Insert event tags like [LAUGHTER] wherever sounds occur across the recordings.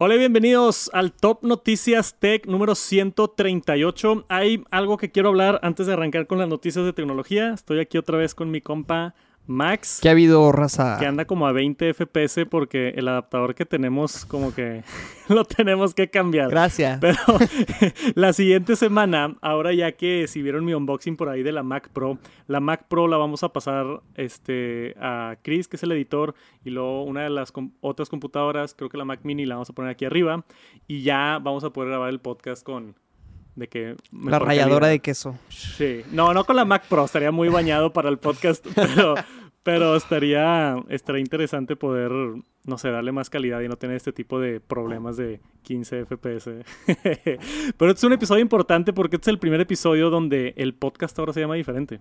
Hola y bienvenidos al Top Noticias Tech número 138. Hay algo que quiero hablar antes de arrancar con las noticias de tecnología. Estoy aquí otra vez con mi compa Max. ¿Qué ha habido, raza? Que anda como a 20 FPS porque el adaptador que tenemos como que [LAUGHS] lo tenemos que cambiar. Gracias. [LAUGHS] Pero [LAUGHS] la siguiente semana, ahora ya que si vieron mi unboxing por ahí de la Mac Pro, la Mac Pro la vamos a pasar este, a Chris, que es el editor, y luego una de las otras computadoras, creo que la Mac Mini la vamos a poner aquí arriba, y ya vamos a poder grabar el podcast con, de que la ralladora de queso. Sí, no, no con la Mac Pro, estaría muy bañado para el podcast, [LAUGHS] pero, pero estaría, estaría interesante poder, no sé, darle más calidad y no tener este tipo de problemas de 15 FPS. [LAUGHS] pero este es un episodio importante porque este es el primer episodio donde el podcast ahora se llama diferente.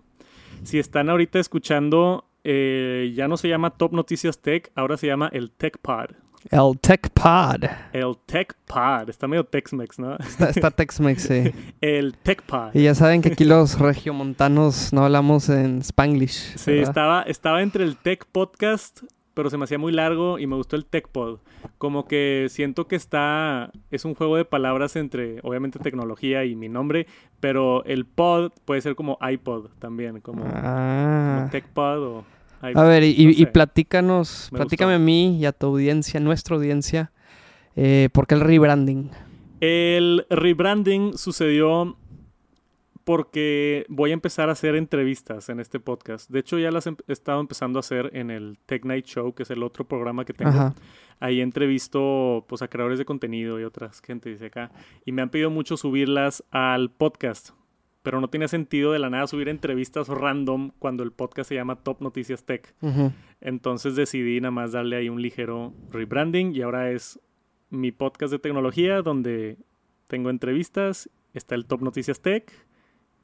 Si están ahorita escuchando, eh, ya no se llama Top Noticias Tech, ahora se llama el Tech Pod. El Tech Pod. El Tech Pod. Está medio Tex-Mex, ¿no? Está, está Tex-Mex, sí. [LAUGHS] el Tech Pod. Y ya saben que aquí los regiomontanos no hablamos en Spanglish. Sí, estaba, estaba entre el Tech Podcast, pero se me hacía muy largo y me gustó el Tech Pod. Como que siento que está. Es un juego de palabras entre, obviamente, tecnología y mi nombre, pero el pod puede ser como iPod también, como, ah. como Tech Pod o a ver, y, platícanos, platícame a mí y a tu audiencia, nuestra audiencia, eh, ¿por qué el rebranding? El rebranding sucedió porque voy a empezar a hacer entrevistas en este podcast. De hecho, ya las he estado empezando a hacer en el Tech Night Show, que es el otro programa que tengo. Ahí entrevisto pues, a creadores de contenido y otras gente, dice acá. Y me han pedido mucho subirlas al podcast pero no tiene sentido de la nada subir entrevistas random cuando el podcast se llama Top Noticias Tech. Entonces decidí nada más darle ahí un ligero rebranding y ahora es mi podcast de tecnología donde tengo entrevistas, está el Top Noticias Tech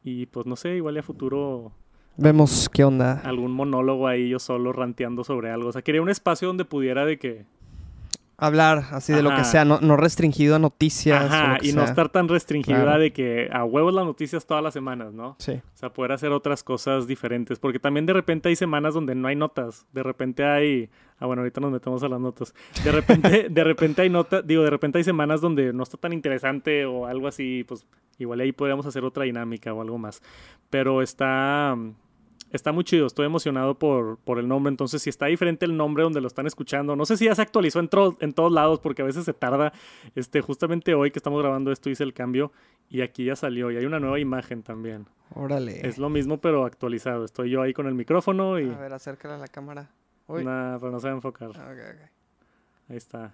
y pues no sé, igual ya futuro Vemos qué onda. Algún monólogo ahí yo solo ranteando sobre algo. O sea, quería un espacio donde pudiera de que hablar así de lo que sea, no, no, restringido a noticias. Ajá, y no estar tan restringido de que a huevos las noticias todas las semanas, ¿no? Sí. O sea, poder hacer otras cosas diferentes. Porque también de repente hay semanas donde no hay notas. De repente hay. Ah, bueno, ahorita nos metemos a las notas. De repente, [LAUGHS] de repente hay notas, digo, de repente hay semanas donde no está tan interesante o algo así, pues igual ahí podríamos hacer otra dinámica o algo más. Pero está está muy chido, estoy emocionado por, por el nombre. Entonces, si está diferente el nombre donde lo están escuchando, no sé si ya se actualizó en, en todos lados, porque a veces se tarda. Este, justamente hoy que estamos grabando esto hice el cambio y aquí ya salió y hay una nueva imagen también. Órale. Es lo mismo, pero actualizado. Estoy yo ahí con el micrófono y. A ver, acércala a la cámara. Nada, pero no se va a enfocar. Ah, ok. Ahí está.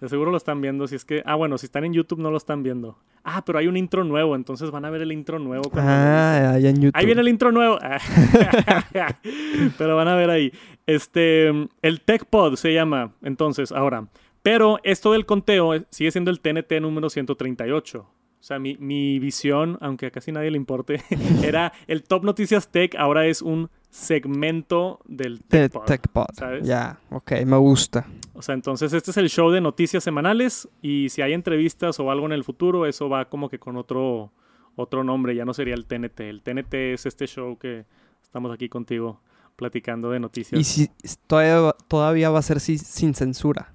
De seguro lo están viendo. Si es que. Ah, bueno, si están en YouTube no lo están viendo. Ah, pero hay un intro nuevo, entonces van a ver el intro nuevo. Ah, ahí en YouTube. Ahí viene el intro nuevo. [LAUGHS] pero van a ver ahí. Este, el TechPod se llama, entonces, ahora. Pero esto del conteo sigue siendo el TNT número 138. O sea, mi, mi visión, aunque a casi nadie le importe, [LAUGHS] era el Top Noticias Tech, ahora es un segmento del TechPod. ¿sabes? Ya, ok, me gusta. O sea, entonces este es el show de noticias semanales y si hay entrevistas o algo en el futuro, eso va como que con otro, otro nombre, ya no sería el TNT. El TNT es este show que estamos aquí contigo platicando de noticias. Y si todavía, todavía va a ser sin censura.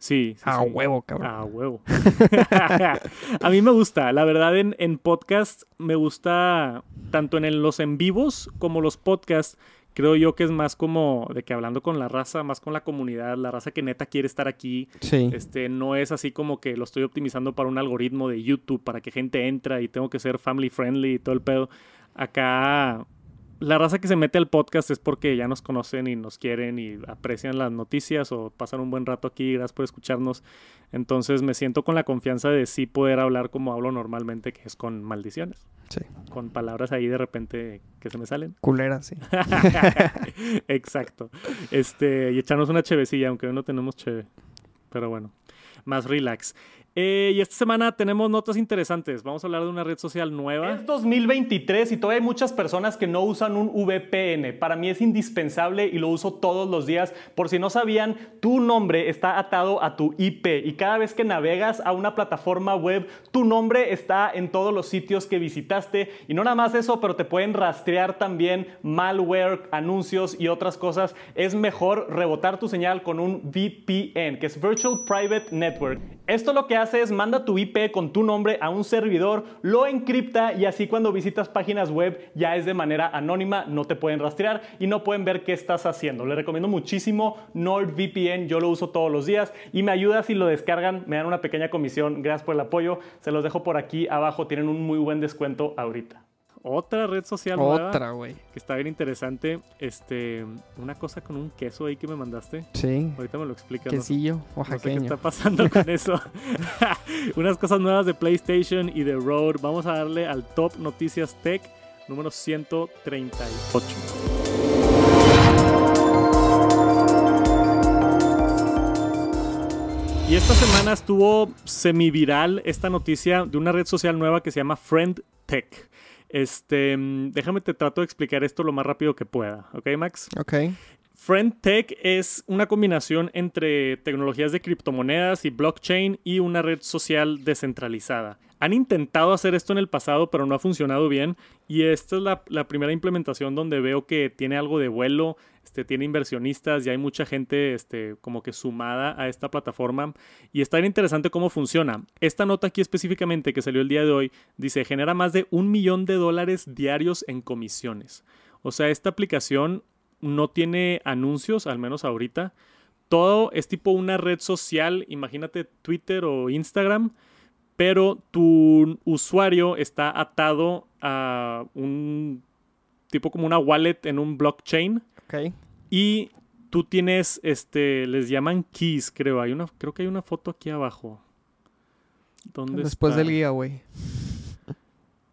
Sí. a huevo, cabrón. A huevo. [LAUGHS] a mí me gusta. La verdad, en, en podcast me gusta tanto en los en vivos como los podcasts. Creo yo que es más como de que hablando con la raza, más con la comunidad, la raza que neta quiere estar aquí. Sí. Este, no es así como que lo estoy optimizando para un algoritmo de YouTube, para que gente entra y tengo que ser family friendly y todo el pedo. Acá la raza que se mete al podcast es porque ya nos conocen y nos quieren y aprecian las noticias o pasan un buen rato aquí. Gracias por escucharnos. Entonces me siento con la confianza de sí poder hablar como hablo normalmente, que es con maldiciones. Sí. Con palabras ahí de repente que se me salen. Culeras, sí. [LAUGHS] Exacto. Este, y echarnos una chevecilla, aunque hoy no tenemos cheve. Pero bueno, más relax. Eh, y esta semana tenemos notas interesantes. Vamos a hablar de una red social nueva. Es 2023 y todavía hay muchas personas que no usan un VPN. Para mí es indispensable y lo uso todos los días. Por si no sabían, tu nombre está atado a tu IP y cada vez que navegas a una plataforma web, tu nombre está en todos los sitios que visitaste. Y no nada más eso, pero te pueden rastrear también malware, anuncios y otras cosas. Es mejor rebotar tu señal con un VPN, que es Virtual Private Network. Esto lo que hace es manda tu IP con tu nombre a un servidor, lo encripta y así cuando visitas páginas web ya es de manera anónima, no te pueden rastrear y no pueden ver qué estás haciendo. Le recomiendo muchísimo NordVPN, yo lo uso todos los días y me ayuda si lo descargan, me dan una pequeña comisión. Gracias por el apoyo, se los dejo por aquí abajo, tienen un muy buen descuento ahorita otra red social otra, güey. Que está bien interesante. Este, una cosa con un queso ahí que me mandaste. Sí. Ahorita me lo explicas. Quesillo no sé, qué está pasando con [LAUGHS] eso. [LAUGHS] Unas cosas nuevas de PlayStation y de Road. Vamos a darle al Top Noticias Tech número 138. Y esta semana estuvo semiviral esta noticia de una red social nueva que se llama Friend Tech. Este, mm, déjame te trato de explicar esto lo más rápido que pueda, ¿ok, Max? Ok. FriendTech es una combinación entre tecnologías de criptomonedas y blockchain y una red social descentralizada. Han intentado hacer esto en el pasado, pero no ha funcionado bien. Y esta es la, primera implementación donde veo que tiene algo de vuelo, este, tiene inversionistas y hay mucha gente este, como que sumada a esta plataforma. Y está bien interesante cómo funciona. Esta nota aquí específicamente que salió el día de hoy dice, genera más de un millón de dólares diarios en comisiones. O sea, esta aplicación no tiene anuncios, al menos ahorita. Todo es tipo una red social, imagínate Twitter o Instagram, pero tu usuario está atado a un tipo como una wallet en un blockchain y tú tienes, este, les llaman keys, creo. Hay una, creo que hay una foto aquí abajo. ¿Dónde Después del giveaway.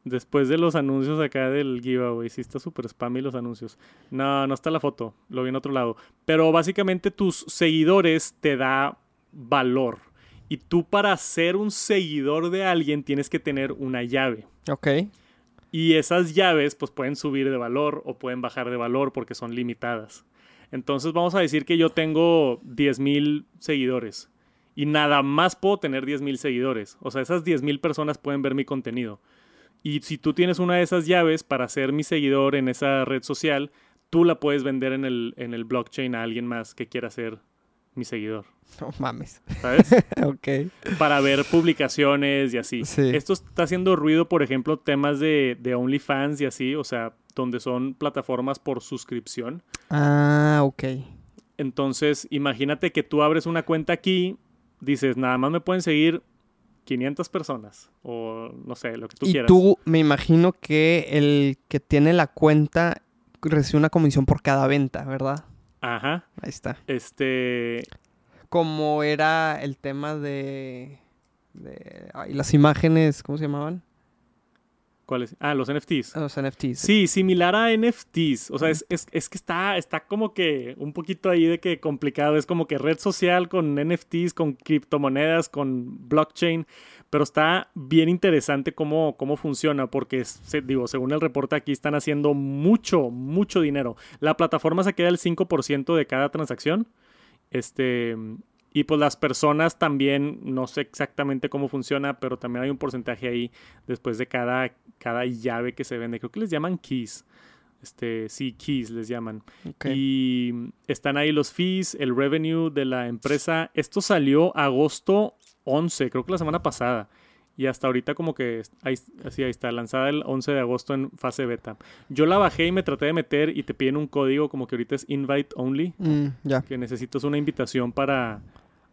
Después de los anuncios acá del giveaway. Sí está súper spammy los anuncios. No, no está la foto. Lo vi en otro lado. Pero básicamente tus seguidores te da valor. Y tú para ser un seguidor de alguien tienes que tener una llave. Ok. Y esas llaves pues pueden subir de valor o pueden bajar de valor porque son limitadas. Entonces vamos a decir que yo tengo 10.000 seguidores y nada más puedo tener 10.000 seguidores. O sea, esas 10.000 personas pueden ver mi contenido. Y si tú tienes una de esas llaves para ser mi seguidor en esa red social, tú la puedes vender en el, en el blockchain a alguien más que quiera ser mi seguidor. [LAUGHS] No mames. ¿Sabes? [LAUGHS] ok. Para ver publicaciones y así. Esto está haciendo ruido, por ejemplo, temas de, de OnlyFans y así, o sea, donde son plataformas por suscripción. Ah, ok. Entonces, imagínate que tú abres una cuenta aquí, dices, nada más me pueden seguir 500 personas o no sé, lo que tú quieras. Y tú, me imagino que el que tiene la cuenta recibe una comisión por cada venta, ¿verdad? Ajá. Ahí está. Este. Como era el tema de. de ay, las imágenes, ¿cómo se llamaban? ¿Cuáles? Ah, los NFTs. Los NFTs. Sí, similar a NFTs. O sea, es, es, es, que está, está como que un poquito ahí de que complicado. Es como que red social con NFTs, con criptomonedas, con blockchain pero está bien interesante cómo, cómo funciona, porque, digo, según el reporte aquí están haciendo mucho, mucho dinero. La plataforma se queda el 5% de cada transacción. Este, y pues las personas también, no sé exactamente cómo funciona, pero también hay un porcentaje ahí después de cada, cada llave que se vende. Creo que les llaman keys. Este, sí, keys les llaman. Y están ahí los fees, el revenue de la empresa. Esto salió agosto 11, creo que la semana pasada. Y hasta ahorita como que ahí, así ahí está, lanzada el 11 de agosto en fase beta. Yo la bajé y me traté de meter y te piden un código como que ahorita es invite only. Mm, ya. Que necesitas una invitación para,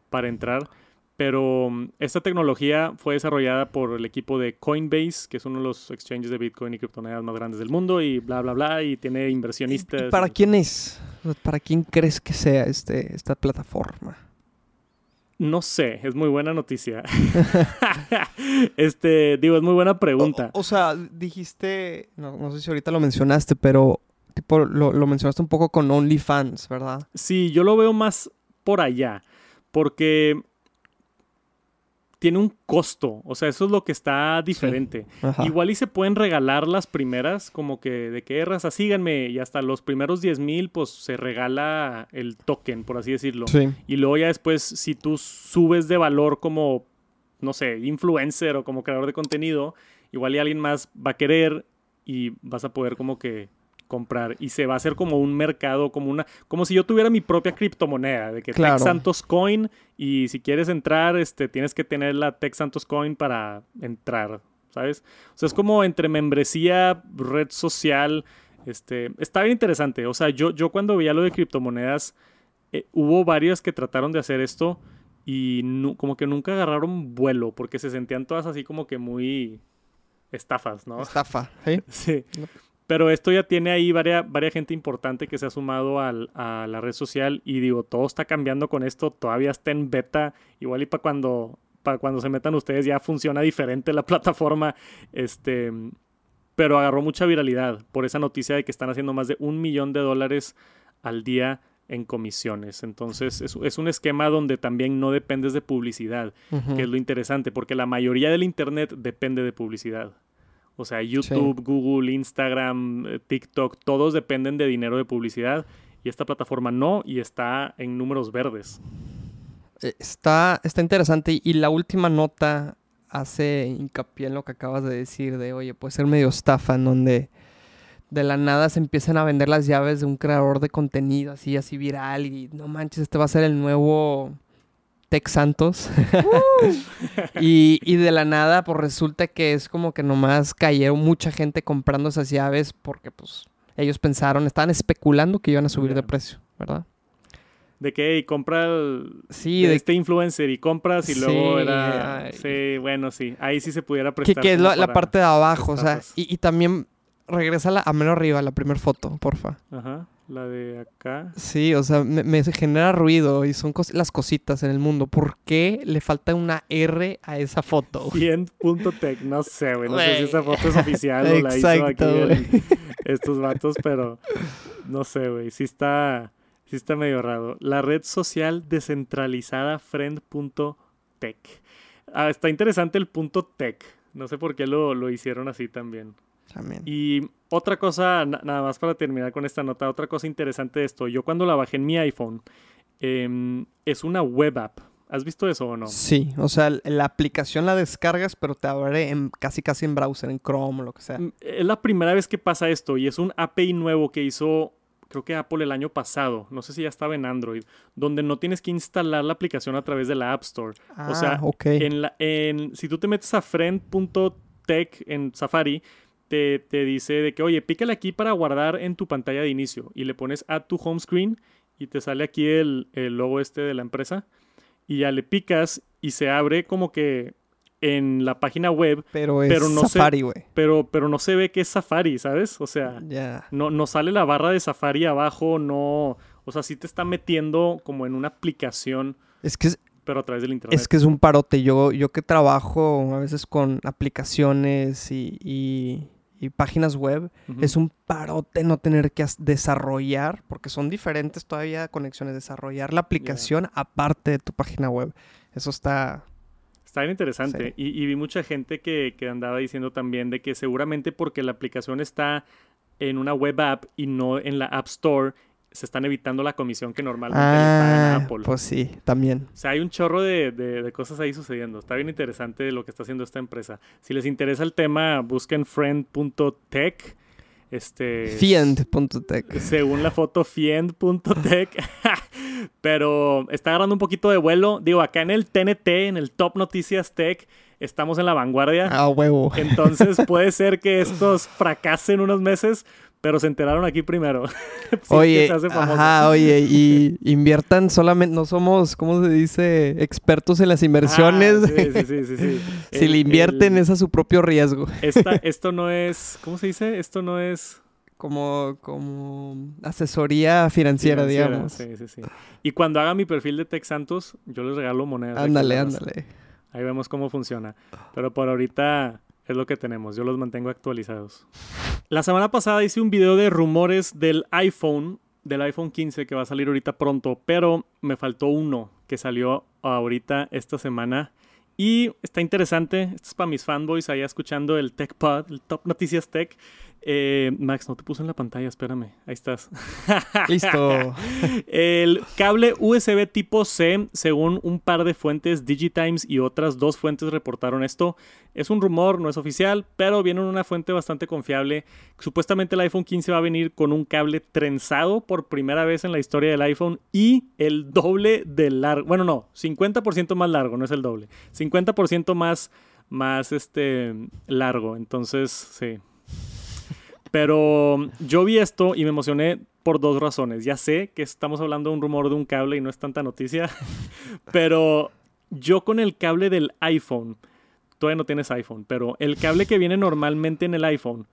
para entrar. Pero mm, esta tecnología fue desarrollada por el equipo de Coinbase, que es uno de los exchanges de Bitcoin y criptomonedas más grandes del mundo, y bla, bla, bla, y tiene inversionistas. para quién es? ¿Para quién crees que sea este, esta plataforma? No sé, es muy buena noticia. [LAUGHS] este, digo, es muy buena pregunta. O, sea, dijiste, no, sé si ahorita lo mencionaste, pero tipo lo, lo mencionaste un poco con OnlyFans, ¿verdad? Sí, yo lo veo más por allá, porque tiene un costo. O sea, eso es lo que está diferente. Igual y se pueden regalar las primeras, como que de qué raza, síganme. Y hasta los primeros 10 mil, pues se regala el token, por así decirlo. Y luego ya después, si tú subes de valor como, no sé, influencer o como creador de contenido, igual y alguien más va a querer y vas a poder como que comprar y se va a hacer como un mercado, como una, como si yo tuviera mi propia criptomoneda, de que claro. Santos Coin y si quieres entrar, este, tienes que tener la Tech Santos Coin para entrar, ¿sabes? O sea, es como entre membresía, red social, este, está bien interesante. O sea, yo, yo cuando veía lo de criptomonedas, eh, hubo varias que trataron de hacer esto y como que nunca agarraron vuelo porque se sentían todas así como que muy estafas, ¿no? Estafa, [LAUGHS] ¿sí? Sí. Pero esto ya tiene ahí varias, varias gente importante que se ha sumado al, a la red social y digo, todo está cambiando con esto, todavía está en beta, igual y para cuando, para cuando se metan ustedes ya funciona diferente la [LAUGHS] plataforma, este, pero agarró mucha viralidad por esa noticia de que están haciendo más de un millón de dólares al día en comisiones. Entonces es, es un esquema donde también no dependes de publicidad, que es lo interesante, porque la mayoría del Internet depende de publicidad. O sea, YouTube, Google, Instagram, eh, TikTok, todos dependen de dinero de publicidad y esta plataforma no y está en números verdes. Eh, está, está interesante y la última nota hace hincapié en lo que acabas de decir de, oye, puede ser medio estafa en donde de la nada se empiezan a vender las llaves de un creador de contenido así, así viral y no manches, este va a ser el nuevo Tech Santos. [LAUGHS] y, de la nada, pues resulta que es como que nomás cayeron mucha gente comprando esas llaves porque pues ellos pensaron, estaban especulando que iban a subir de precio, ¿verdad? De que y compra sí, de, este influencer y compras y luego era... sí, bueno, sí. Ahí sí se pudiera prestar. Que, es la, parte de abajo, o sea, y, y también regresa a, menos arriba, la primera foto, porfa. Ajá. La de acá. Sí, o sea, me, genera ruido y son las cositas en el mundo. ¿Por qué le falta una R a esa foto? Bien.tech, no sé, güey. No sé si esa foto es oficial o la hizo aquí estos vatos, pero no sé, güey. Sí está, sí está medio raro. La red social descentralizada friend.tech. Ah, está interesante el punto tech. No sé por qué lo, lo hicieron así también. Y otra cosa, nada más para terminar con esta nota, otra cosa interesante de esto, yo cuando la bajé en mi iPhone, em, es una web app. ¿Has visto eso o no? Sí, o sea, la aplicación la descargas, pero te abre en, casi casi en browser, en Chrome o lo que sea. Mm, es la primera vez que pasa esto y es un API nuevo que hizo, creo que Apple el año pasado, no sé si ya estaba en Android, donde no tienes que instalar la aplicación a través de la App Store. o sea, ah, en la, en, si tú te metes a friend.tech en Safari, te, dice de que, oye, pícale aquí para guardar en tu pantalla de inicio y le pones a tu home screen y te sale aquí el, logo este de la empresa y ya le picas y se abre como que en la página web. Pero es no Safari, güey. Pero, pero no se ve que es Safari, ¿sabes? O sea, no, no sale la barra de Safari abajo, no... O sea, sí te está metiendo como en una aplicación. Es que pero a través del internet. Es que es un parote. Yo, yo que trabajo a veces con aplicaciones y, páginas web, es un parote no tener que desarrollar, porque son diferentes todavía conexiones, desarrollar la aplicación aparte de tu página web. Eso está... Está bien interesante. Y, vi mucha gente que, que andaba diciendo también de que seguramente porque la aplicación está en una web app y no en la App Store, se están evitando la comisión que normalmente ah, Apple. Pues sí, también. O sea, hay un chorro de, cosas ahí sucediendo. Está bien interesante lo que está haciendo esta empresa. Si les interesa el tema, busquen friend.tech. Este, Fiend.tech. Según la foto, Fiend.tech. [LAUGHS] Pero está agarrando un poquito de vuelo. Digo, acá en el TNT, en el Top Noticias Tech, estamos en la vanguardia. Ah, huevo. Entonces [LAUGHS] puede ser que estos fracasen unos meses, pero se enteraron aquí primero. [LAUGHS] oye, ajá, oye, y [LAUGHS] inviertan solamente, no somos, ¿cómo se dice? Expertos en las inversiones. Ah, sí, sí, sí, sí, [LAUGHS] si le invierten es a su propio riesgo. esto no es, ¿cómo se dice? Esto no es... Como, como asesoría financiera, digamos. Sí, sí, sí. Y cuando haga mi perfil de Tech Santos, yo les regalo monedas. Ándale, ándale. Ahí vemos cómo funciona. Pero por ahorita es lo que tenemos. Yo los mantengo actualizados. La semana pasada hice un video de rumores del iPhone, del iPhone 15 que va a salir ahorita pronto, pero me faltó uno que salió ahorita esta semana Y está interesante, esto es para mis fanboys allá escuchando el Tech Pod, el Top Noticias Tech. Eh, Max, no te puse en la pantalla, espérame. Ahí estás. [LAUGHS] Listo. el cable USB tipo C, según un par de fuentes, Digitimes y otras dos fuentes reportaron esto. Es un rumor, no es oficial, pero viene en una fuente bastante confiable. Supuestamente el iPhone 15 va a venir con un cable trenzado por primera vez en la historia del iPhone y el doble de largo. Bueno, no, 50% más largo, no es el doble. 50% más, más este, largo. Entonces, sí. Pero yo vi esto y me emocioné por dos razones. Ya sé que estamos hablando de un rumor de un cable y no es tanta noticia, [LAUGHS] pero yo con el cable del iPhone, todavía no tienes iPhone, pero el cable que viene normalmente en el iPhone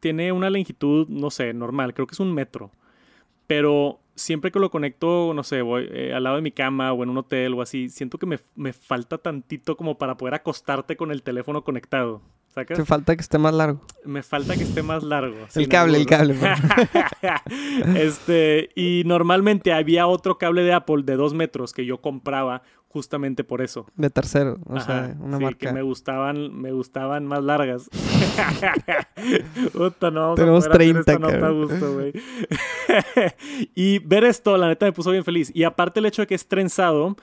tiene una longitud, no sé, normal, creo que es un metro. Pero siempre que lo conecto, no sé, voy eh, al lado de mi cama o en un hotel o así, siento que me, me falta tantito como para poder acostarte con el teléfono conectado. ¿Sacas? Te falta que esté más largo. Me falta que esté más largo. el cable, el cable. [LAUGHS] este, y normalmente había otro cable de Apple de dos metros que yo compraba justamente por eso. De tercero, o sea, una sí, marca. que me gustaban, me gustaban más largas. [LAUGHS] [LAUGHS] No, Tenemos 30, nota gusto, güey. [LAUGHS] y ver esto, la neta, me puso bien feliz. Y aparte el hecho de que es trenzado,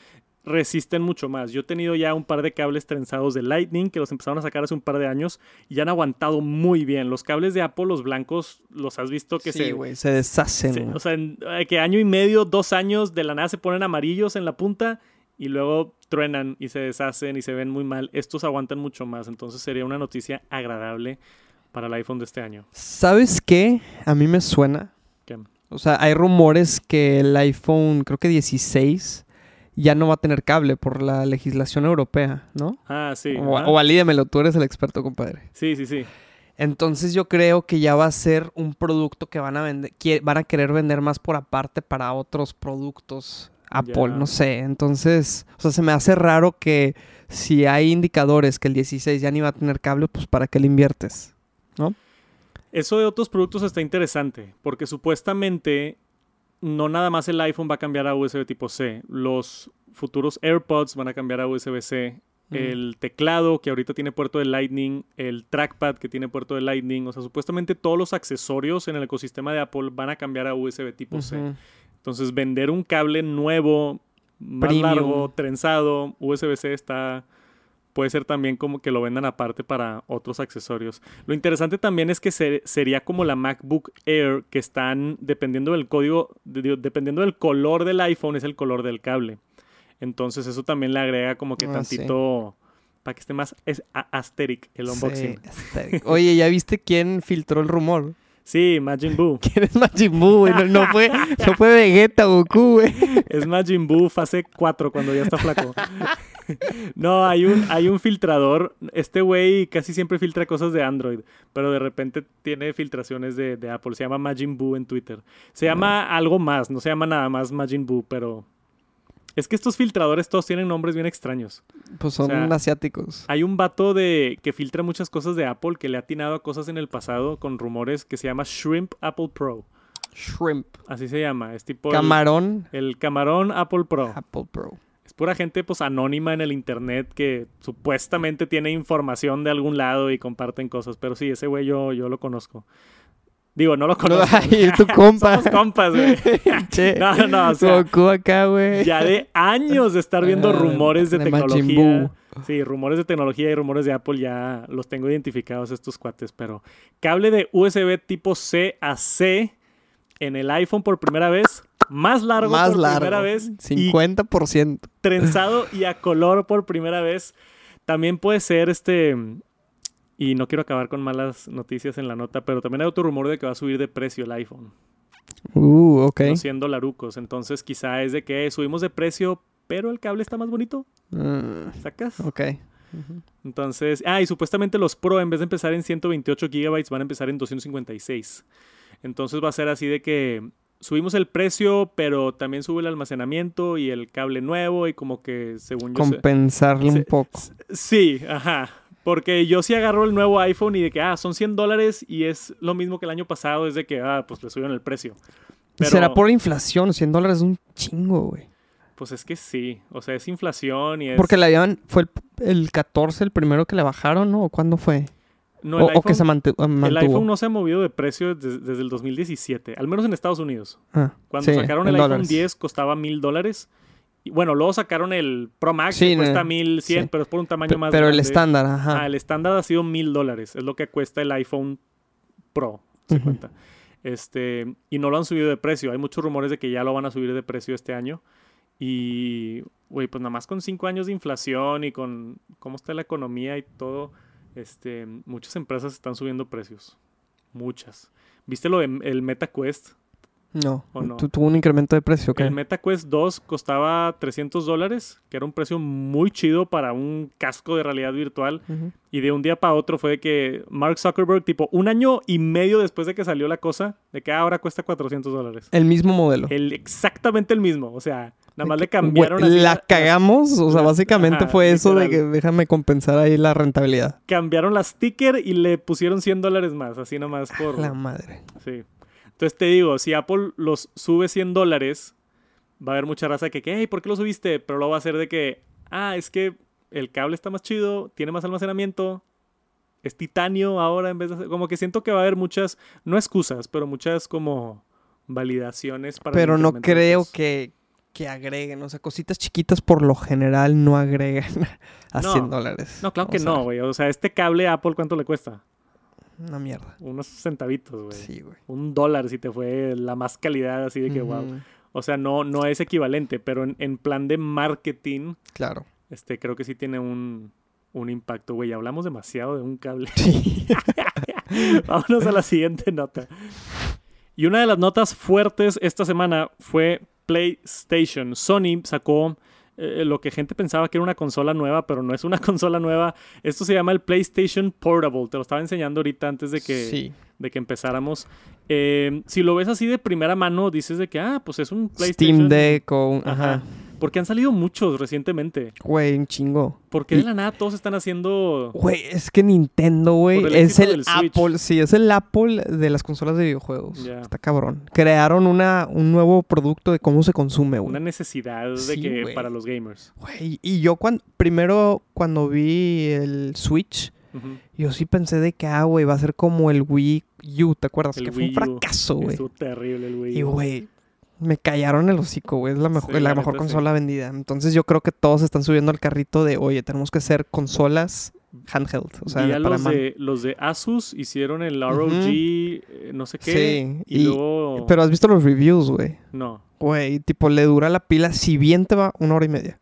resisten mucho más. Yo he tenido ya un par de cables trenzados de Lightning que los empezaron a sacar hace un par de años y han aguantado muy bien. Los cables de Apple, los blancos, los has visto que sí, se... deshacen. o sea, en, que año y medio, dos años, de la nada se ponen amarillos en la punta y luego truenan y se deshacen y se ven muy mal. Estos aguantan mucho más, entonces sería una noticia agradable para el iPhone de este año. ¿Sabes qué? A mí me suena. O sea, hay rumores que el iPhone, creo que 16, ya no va a tener cable por la legislación europea, ¿no? Ah, sí. O, o valídemelo, tú eres el experto, compadre. Sí, sí, sí. Entonces yo creo que ya va a ser un producto que van a vender, van a querer vender más por aparte para otros productos Apple, no sé. Entonces, o sea, se me hace raro que si hay indicadores que el 16 ya ni va a tener cable, pues para qué le inviertes, ¿no? Eso de otros productos está interesante, porque supuestamente no nada más el iPhone va a cambiar a USB tipo C, los futuros AirPods van a cambiar a USB-C, mm. el teclado que ahorita tiene puerto de Lightning, el trackpad que tiene puerto de Lightning, o sea, supuestamente todos los accesorios en el ecosistema de Apple van a cambiar a USB tipo C. Entonces, vender un cable nuevo, más largo, trenzado, USB-C está puede ser también como que lo vendan aparte para otros accesorios. Lo interesante también es que sería como la MacBook Air que están dependiendo del código, dependiendo del color del iPhone es el color del cable. Entonces eso también le agrega como que ah, tantito para que esté más es asteric el unboxing. Oye, ¿ya viste quién filtró el rumor? Sí, Majin Buu. [LAUGHS] ¿Quién es Majin Buu, güey? No, fue, no fue Vegeta Goku, güey. Es Majin Buu fase 4 cuando ya está flaco. [LAUGHS] [LAUGHS] No, hay un, hay un filtrador. Este güey casi siempre filtra cosas de Android, pero de repente tiene filtraciones de, de Apple. Se llama Majin Buu en Twitter. Se llama algo más, no se llama nada más Majin Buu, pero es que estos filtradores todos tienen nombres bien extraños. Pues son asiáticos. Hay un vato de que filtra muchas cosas de Apple que le ha atinado a cosas en el pasado con rumores que se llama Shrimp Apple Pro. Shrimp. Así se llama. Es tipo. Camarón. El, camarón Apple Pro. Apple Pro. Pura gente pues anónima en el internet que supuestamente tiene información de algún lado y comparten cosas. Pero sí, ese güey yo, yo lo conozco. Digo, no lo conozco. [LAUGHS] Ay, tu [LAUGHS] compa. Somos compas, güey. [LAUGHS] no, no, o sea, acá, güey. Ya de años de estar viendo ah, rumores de, tecnología. Sí, rumores de tecnología y rumores de Apple ya los tengo identificados estos cuates, pero cable de USB tipo C a C en el iPhone por primera vez, más largo más por largo, primera vez. 50%. trenzado y a color por primera vez. También puede ser este y no quiero acabar con malas noticias en la nota, pero también hay otro rumor de que va a subir de precio el iPhone. Uh, ok. No siendo larucos. Entonces quizá es de que subimos de precio, pero el cable está más bonito. Uh, ¿Sacas? Ok. Entonces, ah, y supuestamente los Pro en vez de empezar en 128 gigabytes van a empezar en 256. Entonces va a ser así de que subimos el precio, pero también sube el almacenamiento y el cable nuevo y como que según yo... Compensarle un poco. Sí, ajá. Porque yo sí agarro el nuevo iPhone y de que, ah, son 100 dólares y es lo mismo que el año pasado, es de que, ah, pues le subieron el precio. Será por inflación, 100 dólares es un chingo, güey. Pues es que sí, o sea, es inflación y es... Porque la habían, fue el 14 el primero que le bajaron, ¿no? ¿O cuándo fue? No, o, el o iPhone, que se eh, mantuvo. el iPhone no se ha movido de precio desde, desde el 2017, al menos en Estados Unidos. Ah, Cuando sí, sacaron el iPhone dólares. 10 costaba mil dólares. Y bueno, luego sacaron el Pro Max Sí, que cuesta no, 1100, sí. pero es por un tamaño más pero el estándar, ajá. Ah, el estándar ha sido mil dólares. Es lo que cuesta el iPhone Pro. Se cuenta. Este, y no lo han subido de precio. Hay muchos rumores de que ya lo van a subir de precio este año. Y, güey, pues nada más con cinco años de inflación y con cómo está la economía y todo, este, muchas empresas están subiendo precios. Muchas. ¿Viste lo del MetaQuest? No, ¿O no? ¿Tu- tuvo un incremento de precio, ¿qué? El MetaQuest 2 costaba 300 dólares, que era un precio muy chido para un casco de realidad virtual. Y de un día para otro fue de que Mark Zuckerberg, tipo un año y medio después de que salió la cosa, de que ahora cuesta 400 dólares. El mismo modelo. El, exactamente el mismo. O sea, nada más le cambiaron así la la- cagamos, o sea, básicamente ajá, fue eso de que déjame compensar ahí la rentabilidad. Cambiaron la sticker y le pusieron 100 dólares más, así nomás por... La madre. Sí. Entonces te digo, si Apple los sube 100 dólares, va a haber mucha raza que, que, hey, ¿por qué lo subiste? Pero lo va a hacer de que, ah, es que el cable está más chido, tiene más almacenamiento, es titanio ahora en vez de... hacer-". Como que siento que va a haber muchas, no excusas, pero muchas como validaciones para... Pero no creo que, que agreguen, o sea, cositas chiquitas por lo general no agregan [LAUGHS] a No. 100 dólares. No, claro O que sea, no, güey. O sea, este cable Apple, ¿cuánto le cuesta? Una mierda. Unos centavitos, güey. Sí, güey. Un dólar si te fue la más calidad, así de que, wow. O sea, no, no es equivalente, pero en, en plan de marketing, Claro. este, creo que sí tiene un, un impacto, güey. Hablamos demasiado de un cable. [LAUGHS] Sí. [LAUGHS] Vámonos a la siguiente nota. Y una de las notas fuertes esta semana fue PlayStation. Sony sacó eh, lo que gente pensaba que era una consola nueva, pero no es una [LAUGHS] consola nueva. Esto se llama el PlayStation Portable. Te lo estaba enseñando ahorita antes de que, sí. de que empezáramos. Eh, si lo ves así de primera mano, dices de que, ah, pues es un PlayStation. Steam Deck o un... Ajá. Ajá. Porque han salido muchos recientemente. Güey, un chingo. ¿Por qué de Y- la nada todos están haciendo... Güey, es que Nintendo, güey, es el. Apple, sí, es el Apple de las consolas de videojuegos. Está cabrón. Crearon una, un nuevo producto de cómo se consume, güey. Una necesidad de Sí, que para los gamers. Güey, y yo cuando, primero cuando vi el Switch, yo sí pensé de que, ah, güey, va a ser como el Wii U, ¿te acuerdas? El que fue un fracaso, güey. Terrible el Wii. Y, U. güey, me callaron el hocico, güey. Es la mejor, Sí, la la mejor neta, sí. consola vendida. Entonces yo creo que todos están subiendo al carrito de, oye, tenemos que hacer consolas handheld. O sea, Vi a para los de, los de Asus hicieron el ROG, eh, no sé qué. Sí, y, y- luego... Pero has visto los reviews, güey. No, Güey, tipo, le dura la pila, si bien te va, una hora y media.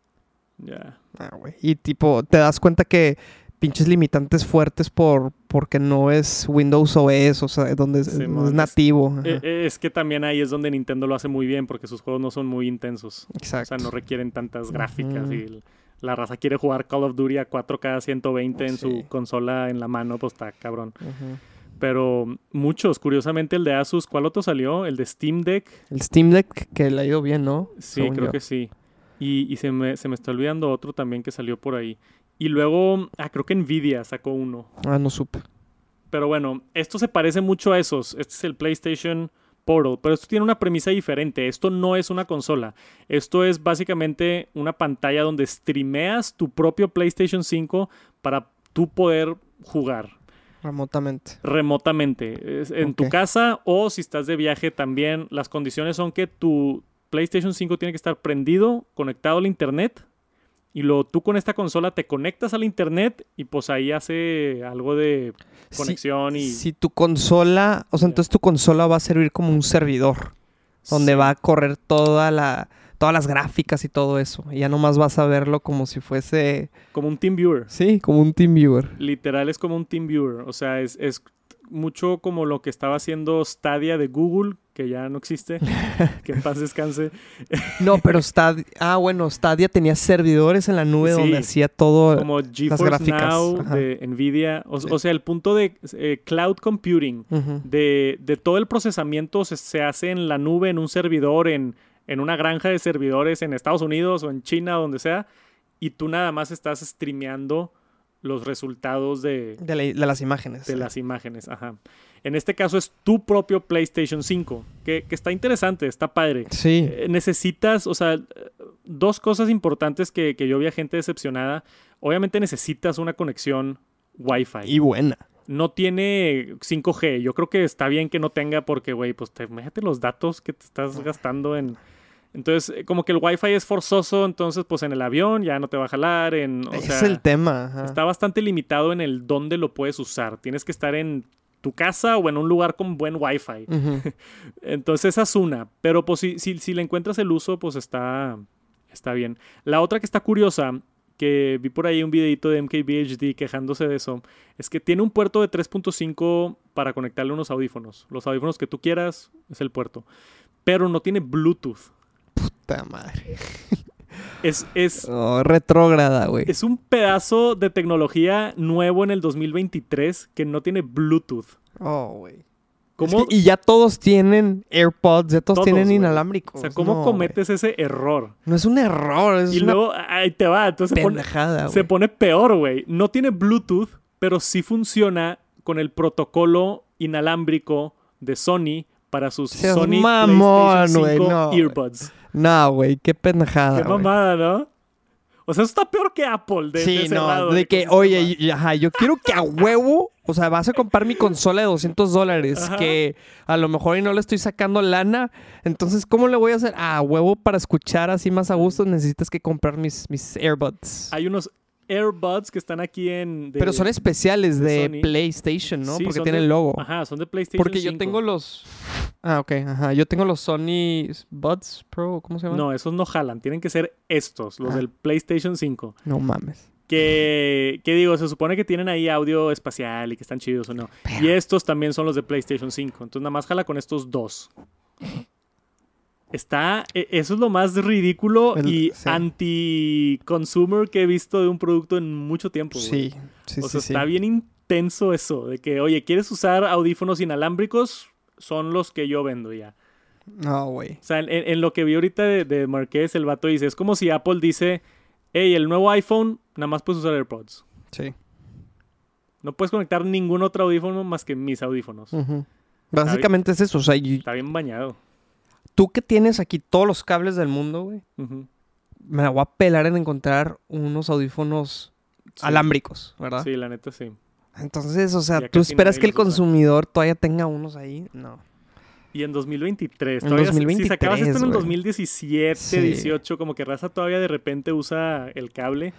ya. Ah, güey. Y tipo, te das cuenta que pinches limitantes fuertes por porque no es Windows OS, o sea, donde es, no es nativo. Eh, eh, es que también ahí es donde Nintendo lo hace muy bien porque sus juegos no son muy intensos. Exacto. O sea, no requieren tantas gráficas y la raza quiere jugar Call of Duty a 4K 120 en Sí. su consola en la mano, pues está cabrón. Pero muchos, curiosamente el de Asus, ¿cuál otro salió? El de Steam Deck. El Steam Deck que le ha ido bien, ¿no? Sí, Según creo yo. que sí. Y, y se, me, se me está olvidando otro también que salió por ahí. Y luego, ah, creo que Nvidia sacó uno. Ah, no supe. Pero bueno, esto se parece mucho a esos. Este es el PlayStation Portal, pero esto tiene una premisa diferente. Esto no es una consola. Esto es básicamente una pantalla donde streameas tu propio PlayStation 5 para tú poder jugar Remotamente. remotamente. En tu casa o si estás de viaje también. Las condiciones son que tu PlayStation 5 tiene que estar prendido, conectado al internet. Y luego tú con esta consola te conectas al internet y pues ahí hace algo de Si- conexión y... Si tu consola, o sea, entonces tu consola va a servir como un servidor, donde Sí. va a correr toda la, todas las gráficas y todo eso. Y ya nomás vas a verlo como si fuese, Como un TeamViewer. sí, como un TeamViewer. Literal es como un TeamViewer. O sea, es, es mucho como lo que estaba haciendo Stadia de Google, que ya no existe. [LAUGHS] que en paz descanse. No, pero Stadia, ah, bueno, Stadia tenía servidores en la nube Sí. donde hacía todo. Como GeForce gráficas, Now ajá. de Nvidia. O, Sí. o sea, el punto de eh, cloud computing. De, de todo el procesamiento se, se hace en la nube, en un servidor, en, en una granja de servidores en Estados Unidos o en China, donde sea. Y tú nada más estás streameando los resultados de, De, la- de las imágenes. de las imágenes. Ajá. En este caso es tu propio PlayStation 5, que, que está interesante, está padre. Sí. Eh, necesitas, o sea, dos cosas importantes que, que yo vi a gente decepcionada. obviamente necesitas una conexión Wi-Fi. Y buena. No tiene 5G. Yo creo que está bien que no tenga porque, güey, pues te imagínate los datos que te estás gastando en... Entonces, eh, como que el Wi-Fi es forzoso, entonces, pues en el avión ya no te va a jalar. En, o es sea, el tema. ajá. Está bastante limitado en el dónde lo puedes usar. Tienes que estar en tu casa o en un lugar con buen Wi-Fi. Ujú. [LAUGHS] Entonces esa es una. Pero pues si, si, si le encuentras el uso, pues está, está bien. La otra que está curiosa, que vi por ahí un videito de MKBHD quejándose de eso, es que tiene un puerto de 3.5 para conectarle unos audífonos. Los audífonos que tú quieras es el puerto. Pero no tiene Bluetooth. Puta madre. [LAUGHS] Es, es, Oh, retrógrada, güey. es un pedazo de tecnología nuevo en el 2023 que no tiene Bluetooth. Oh, güey. Es ¿Cómo, que- y ya todos tienen AirPods, ya todos, Todos, tienen inalámbricos. o sea, ¿cómo No, cometes ese error? No es un error, es Y una luego ahí te va. Entonces se pone, se peor, güey. No tiene Bluetooth, pero sí funciona con el protocolo inalámbrico de Sony para sus Seas Sony mamón, PlayStation güey, 5 no, güey. earbuds. No, güey, qué pendejada, Qué mamada, ¿no? O sea, eso está peor que Apple de, de Sí, ese no, lado, de que, oye, y- ajá, yo quiero que a huevo, o sea, vas a comprar mi consola de 200 dólares, Ajá. que a lo mejor y no le estoy sacando lana, entonces, ¿cómo le voy a hacer? A huevo para escuchar así más a gusto, necesitas que comprar mis, mis AirBuds. Hay unos AirBuds que están aquí en... de- Pero son especiales de. PlayStation, ¿no? Sí, Porque tienen el logo. Ajá, son de PlayStation Porque yo 5. tengo los... Ah, ok, ajá. Yo tengo los Sony Buds Pro, ¿cómo se llaman? No, esos no jalan. Tienen que ser estos, los Ah. del PlayStation 5. No mames. Que, que digo, se supone que tienen ahí audio espacial y que están chidos o no. Y estos también son los de PlayStation 5. Entonces nada más jala con estos dos. Está, e- eso es lo más ridículo El- y sí. anti-consumer que he visto de un producto en mucho tiempo. güey. Sí, sí, o sea, sí. está bien intenso eso, de que, oye, ¿quieres usar audífonos inalámbricos? Son los que yo vendo ya. No, güey. O sea, en, en lo que vi ahorita de, de Marqués, el vato dice, es como si Apple dice, hey, el nuevo iPhone, nada más puedes usar AirPods. Sí. No puedes conectar ningún otro audífono más que mis audífonos. Básicamente es eso, o sea, Está bien bañado. Tú que tienes aquí todos los cables del mundo, güey, me la voy a pelar en encontrar unos audífonos Sí. alámbricos, ¿verdad? Sí, la neta sí. Entonces, o sea, tú esperas que el usa. consumidor todavía tenga unos ahí. No. Y en 2023. En todavía, si- Si 2023, sacabas esto en el güey. 2017, Sí. 18, como que raza todavía de repente usa el cable.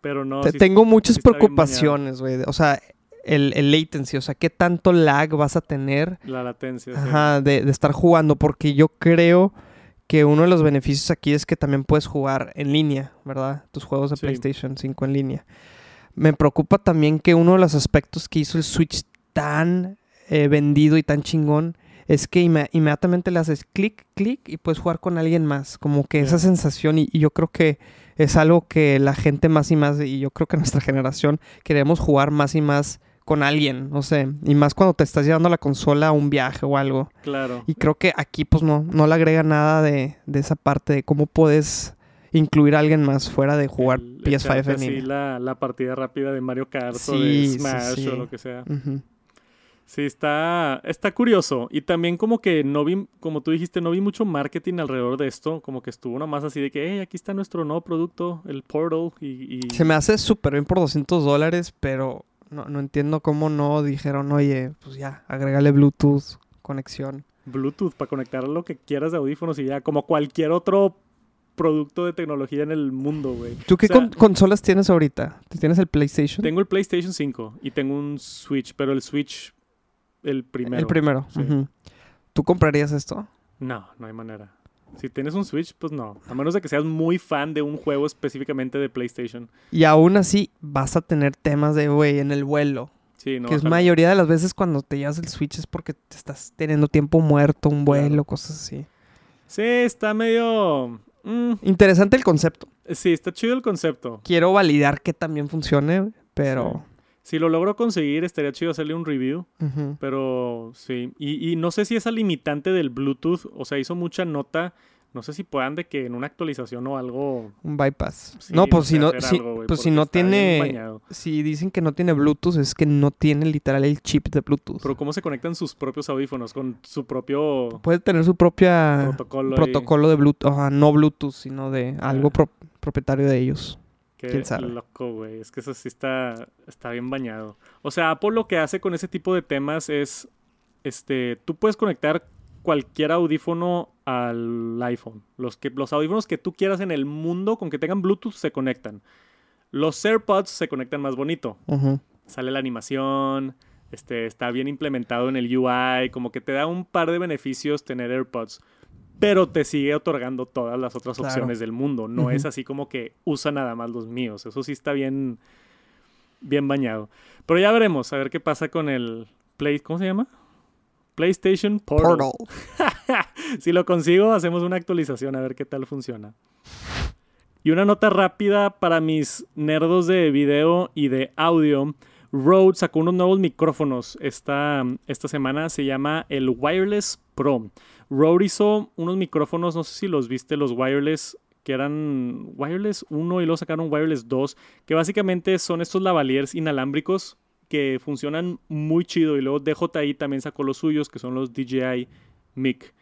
Pero no. Te- tengo muchas preocupaciones, güey. O sea, el, el latency, o sea, qué tanto lag vas a tener La latencia. sí. ajá, de, de estar jugando, porque yo creo que uno de los beneficios aquí es que también puedes jugar en línea, ¿verdad? Tus juegos de Sí. PlayStation 5 en línea. Me preocupa también que uno de los aspectos que hizo el Switch tan eh, vendido y tan chingón es que inme- inmediatamente le haces clic, clic y puedes jugar con alguien más. Como que esa sensación, y, y yo creo que es algo que la gente más y más, y yo creo que nuestra generación queremos jugar más y más con alguien, no sé, y más cuando te estás llevando la consola a un viaje o algo. Claro. Y creo que aquí pues no, no le agrega nada de, de esa parte de cómo puedes incluir a alguien más fuera de jugar El PS5 echarte en línea. la, la partida rápida de Mario Kart o Sí, de sí, Smash sí. o lo que sea. Sí, está, está curioso. Y también como que no vi, como tú dijiste, no vi mucho marketing alrededor de esto. Como que estuvo nomás así de que, hey, aquí está nuestro nuevo producto, el Portal. Y, y- Se me hace súper bien por 200 dólares, pero no, no entiendo cómo no dijeron, oye, pues ya, agrégale Bluetooth, conexión. Bluetooth para conectar lo que quieras de audífonos y ya, como cualquier otro producto de tecnología en el mundo, güey. ¿Tú qué O sea, con- consolas tienes ahorita? ¿Tienes el PlayStation? Tengo el PlayStation 5 y tengo un Switch, pero el Switch, el primero. El primero. sí. ¿Tú comprarías esto? No, no hay manera. Si tienes un Switch, pues no. A menos de que seas muy fan de un juego específicamente de PlayStation. Y aún así vas a tener temas de, güey, en el vuelo. Sí, no. que es ojalá. mayoría de las veces cuando te llevas el Switch es porque te estás teniendo tiempo muerto, un vuelo, Claro. cosas así. Sí, está medio... mm, Interesante el concepto. sí, está chido el concepto. Quiero validar que también funcione, pero... Si lo logro conseguir, estaría chido hacerle un review. Pero sí. Y, y no sé si esa limitante del Bluetooth, o sea, hizo mucha nota. No sé si puedan de que en una actualización o algo... Un bypass. sí, no, pues si no, si, algo, pues si no tiene... Si dicen que no tiene Bluetooth, es que no tiene literal el chip de Bluetooth. Pero ¿cómo se conectan sus propios audífonos con su propio Puede tener su propia protocolo? de Bluetooth, ajá, no Bluetooth, sino de algo pro- propietario de ellos. Qué ¿Quién sabe? loco, güey. Es que eso sí está, está bien bañado. O sea, Apple lo que hace con ese tipo de temas es, este, tú puedes conectar cualquier audífono al iPhone. Los, que, los audífonos que tú quieras en el mundo con que tengan Bluetooth se conectan. Los AirPods se conectan más bonito. Sale la animación, este, está bien implementado en el UI, como que te da un par de beneficios tener AirPods, pero te sigue otorgando todas las otras Claro. opciones del mundo. No es así como que usa nada más los míos. Eso sí está bien, bien bañado. Pero ya veremos, a ver qué pasa con el Play, ¿cómo se llama? PlayStation Portal. Portal. [LAUGHS] si lo consigo, hacemos una actualización a ver qué tal funciona. Y una nota rápida para mis nerdos de video y de audio. Rode sacó unos nuevos micrófonos esta, esta semana. Se llama el Wireless Pro. Rode hizo unos micrófonos, no sé si los viste, los wireless, que eran Wireless 1 y luego sacaron Wireless 2, que básicamente son estos lavaliers inalámbricos que funcionan muy chido. Y luego DJI también sacó los suyos, que son los DJI Mic.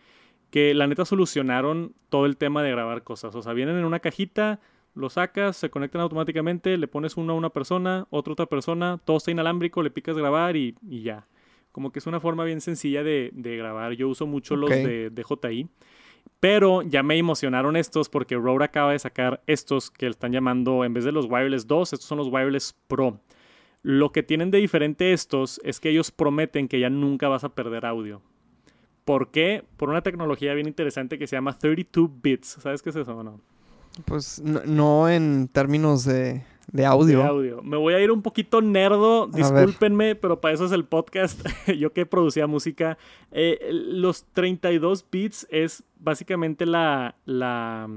Que la neta solucionaron todo el tema de grabar cosas. O sea, vienen en una cajita, lo sacas, se conectan automáticamente, le pones uno a una persona, otro a otra persona, todo está inalámbrico, le picas grabar y, y ya. Como que es una forma bien sencilla de, de grabar. Yo uso mucho los de DJI. Pero ya me emocionaron estos porque Rode acaba de sacar estos que están llamando, en vez de los Wireless 2, estos son los Wireless Pro. Lo que tienen de diferente estos es que ellos prometen que ya nunca vas a perder audio. ¿Por qué? Por una tecnología bien interesante que se llama 32 bits. ¿Sabes qué es eso o no? Pues no, no en términos de, de audio. De audio. Me voy a ir un poquito nerdo, discúlpenme, pero para eso es el podcast. [LAUGHS] Yo que producía música. Eh, los 32 bits es básicamente la... la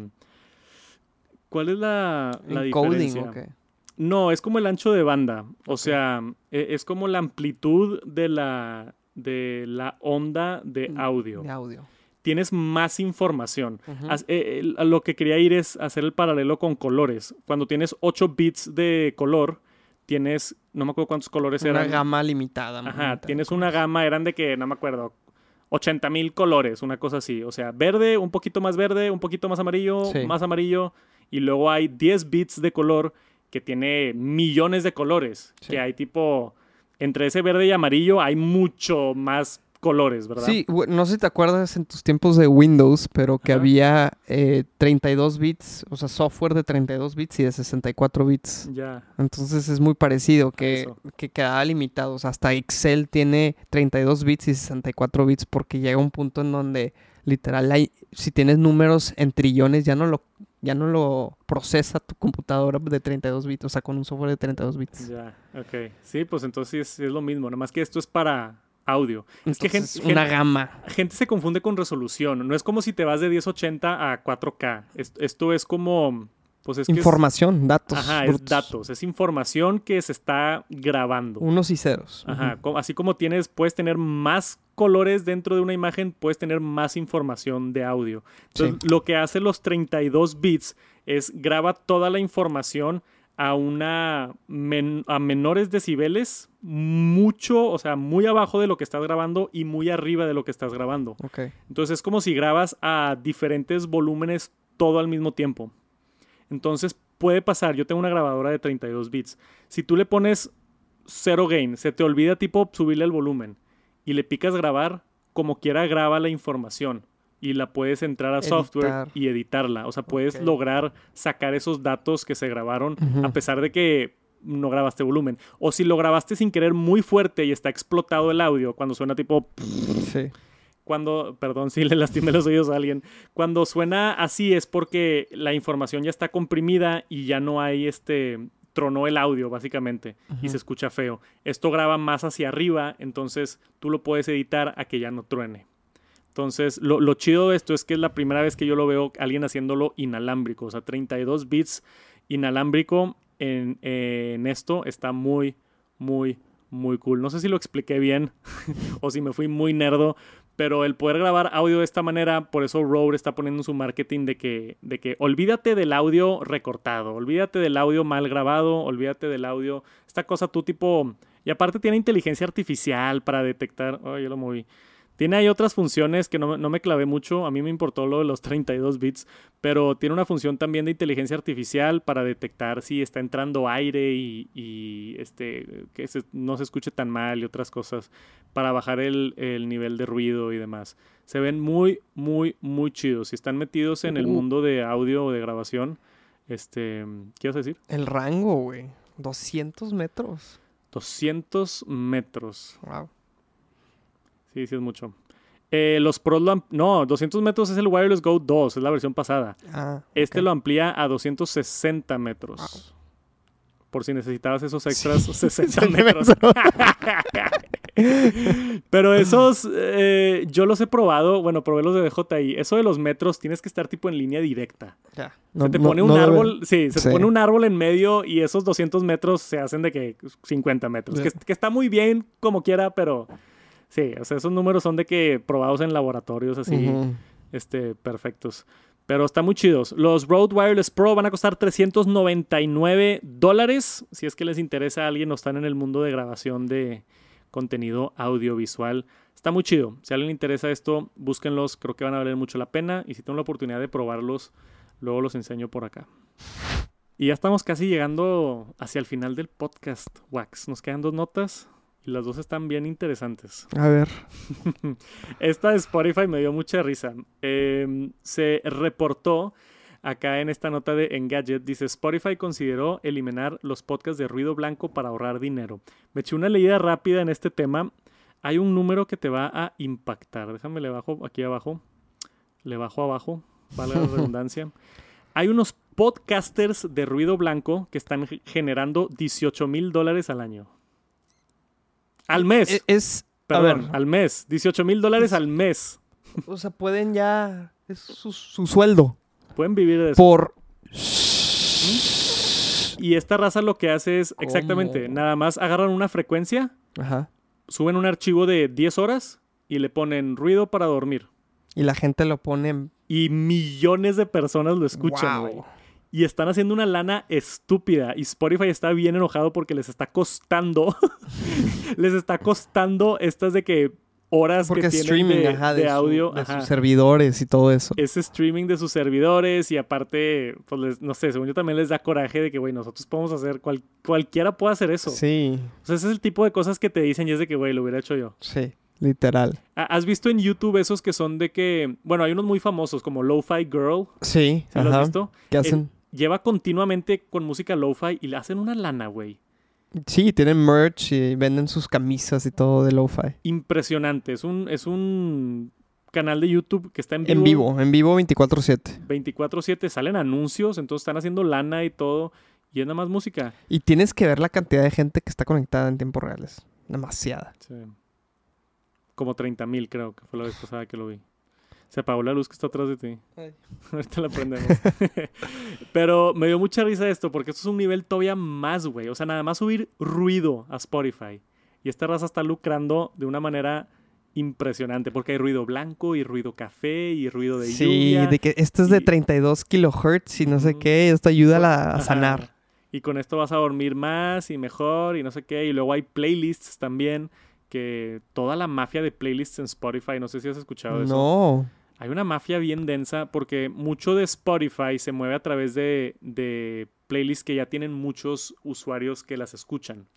¿Cuál es la, la Encoding, diferencia? No, es como el ancho de banda. O sea, e- es como la amplitud de la, de la onda de audio. De audio. Tienes más información. Eh, lo que quería ir es hacer el paralelo con colores. Cuando tienes 8 bits de color, tienes, no me acuerdo cuántos colores Una eran. gama limitada. Ajá, limitada. tienes una gama, eran de que, no me acuerdo, 80 mil colores, una cosa así. O sea, verde, un poquito más verde, un poquito más amarillo, Sí. más amarillo. Y luego hay 10 bits de color que tiene millones de colores. Sí. Que hay tipo, entre ese verde y amarillo hay mucho más colores, ¿verdad? Sí, no sé si te acuerdas en tus tiempos de Windows, pero que Ajá. había eh, 32 bits, o sea, software de 32 bits y de 64 bits. Ya. Entonces es muy parecido, que, Eso. que quedaba limitado. O sea, hasta Excel tiene 32 bits y 64 bits porque llega un punto en donde literal hay, si tienes números en trillones ya no lo ya no lo procesa tu computadora de 32 bits, o sea, con un software de 32 bits. Ya, ok. Sí, pues entonces es, es lo mismo, nada más que esto es para audio. es que gen- Entonces, una gama. gente se confunde con resolución. No es como si te vas de 1080 a 4K. Es- Esto, es como. Pues es que es- Información, datos. Ajá, es datos. Es información que se está grabando. Unos y ceros. Ajá. Así como tienes, puedes tener más colores dentro de una imagen, puedes tener más información de audio. Entonces, lo que hace los 32 bits es graba toda la información a una men- a menores decibeles, mucho, o sea, muy abajo de lo que estás grabando y muy arriba de lo que estás grabando. Entonces es como si grabas a diferentes volúmenes todo al mismo tiempo. Entonces puede pasar, yo tengo una grabadora de 32 bits. Si tú le pones cero gain, se te olvida tipo subirle el volumen y le picas grabar, como quiera graba la información y la puedes entrar a software y editarla. O sea, puedes lograr sacar esos datos que se grabaron a pesar de que no grabaste volumen. O si lo grabaste sin querer muy fuerte y está explotado el audio cuando suena tipo Sí. cuando, perdón si le lastimé los oídos a alguien, cuando suena así es porque la información ya está comprimida y ya no hay este, tronó el audio básicamente y se escucha feo. Esto graba más hacia arriba, entonces tú lo puedes editar a que ya no truene. Entonces, lo, lo chido de esto es que es la primera vez que yo lo veo alguien haciéndolo inalámbrico, o sea, 32 bits inalámbrico en, en esto está muy, muy, muy cool. No sé si lo expliqué bien [LAUGHS] o si me fui muy nerdo, pero el poder grabar audio de esta manera, por eso Rode está poniendo en su marketing de que, de que olvídate del audio recortado, olvídate del audio mal grabado, olvídate del audio, esta cosa tú tipo, y aparte tiene inteligencia artificial para detectar, oh, yo lo moví, Tiene ahí otras funciones que no, no, me clavé mucho. A mí me importó lo de los [LAUGHS] 32 bits. Pero tiene una función también de inteligencia artificial para detectar si está entrando aire y, este, que no se escuche tan mal y otras cosas. Para bajar el, el, nivel de ruido y demás. Se ven muy, muy, muy chidos. Si están metidos en el mundo de audio o de grabación, este, ¿qué vas a decir? El rango, güey. 200 metros. 200 metros. Wow. Sí, sí es mucho. Eh, los Pros lo No, 200 metros es el Wireless Go 2, es la versión pasada. Ah, este lo amplía a 260 metros. Por si necesitabas esos extras, [LAUGHS] 60 metros. [LAUGHS] Pero esos, eh, yo los he probado, bueno, probé los de DJI. Eso de los metros, tienes que estar tipo en línea directa. Ya. se te pone un árbol, sí, se te pone un árbol en medio y esos 200 metros se hacen de que 50 metros. Que, que, está muy bien como quiera, pero Sí, o sea, esos números son de que probados en laboratorios así, este, perfectos. Pero están muy chidos. Los Rode Wireless Pro van a costar 399 dólares. Si es que les interesa a alguien o están en el mundo de grabación de contenido audiovisual. Está muy chido. Si a alguien le interesa esto, búsquenlos. Creo que van a valer mucho la pena. Y si tengo la oportunidad de probarlos, luego los enseño por acá. Y ya estamos casi llegando hacia el final del podcast, Wax. Nos quedan dos notas. Las dos están bien interesantes. A ver. [LAUGHS] Esta de Spotify me dio mucha risa. Em, se reportó acá en esta nota de Engadget, dice Spotify consideró eliminar los podcasts de ruido blanco para ahorrar dinero. Me eché una leída rápida en este tema. Hay un número que te va a impactar. Déjame le bajo aquí abajo. Le bajo abajo, valga la redundancia. [LAUGHS] Hay unos podcasters de ruido blanco que están generando 18 mil dólares al año. Al mes. E-, es. Perdón, al mes. 18 mil dólares al mes. O sea, pueden ya. Es su, sueldo. Pueden vivir de eso. Por. Y esta raza lo que hace es exactamente, nada más agarran una frecuencia, Ajá. suben un archivo de 10 horas y le ponen ruido para dormir. Y la gente lo pone. Y millones de personas lo escuchan, güey y están haciendo una lana estúpida. Y Spotify está bien enojado porque les está costando. [LAUGHS] les está costando estas de que horas que tienen streaming, de, audio. de sus servidores y todo eso. Ese streaming de sus servidores y aparte, pues no sé, según yo también les da coraje de que, güey, nosotros podemos hacer, cualquiera puede hacer eso. Sí. O sea, ese es el tipo de cosas que te dicen y es de que, güey, lo hubiera hecho yo. Sí. Literal. ¿Has visto en YouTube esos que son de que, bueno, hay unos muy famosos como Lo-Fi Girl? Sí. ¿Sí ¿Lo has visto? ¿Qué hacen? Lleva continuamente con música lo-fi y le hacen una lana, güey. Sí, tienen merch y venden sus camisas y todo de lo-fi. Impresionante. Es un, es un canal de YouTube que está en vivo. En vivo, en vivo 24-7. 24-7, salen anuncios, entonces están haciendo lana y todo. Y es nada más música. Y tienes que ver la cantidad de gente que está conectada en tiempo real. Es demasiada. Sí. Como 30 mil creo que fue la vez pasada que lo vi. Se apagó la luz que está atrás de ti. [LAUGHS] Ahorita la prendemos. [LAUGHS] Pero me dio mucha risa esto porque esto es un nivel todavía más, güey. O sea, nada más subir ruido a Spotify. Y esta raza está lucrando de una manera impresionante porque hay ruido blanco y ruido café y ruido de lluvia. Sí, de que esto es de 32 kilohertz y no sé qué. Esto ayuda a, sanar. Y con esto vas a dormir más y mejor y no sé qué. Y luego hay playlists también que toda la mafia de playlists en Spotify, no sé si has escuchado eso. No. Hay una mafia bien densa porque mucho de Spotify se mueve a través de, de playlists que ya tienen muchos usuarios que las escuchan.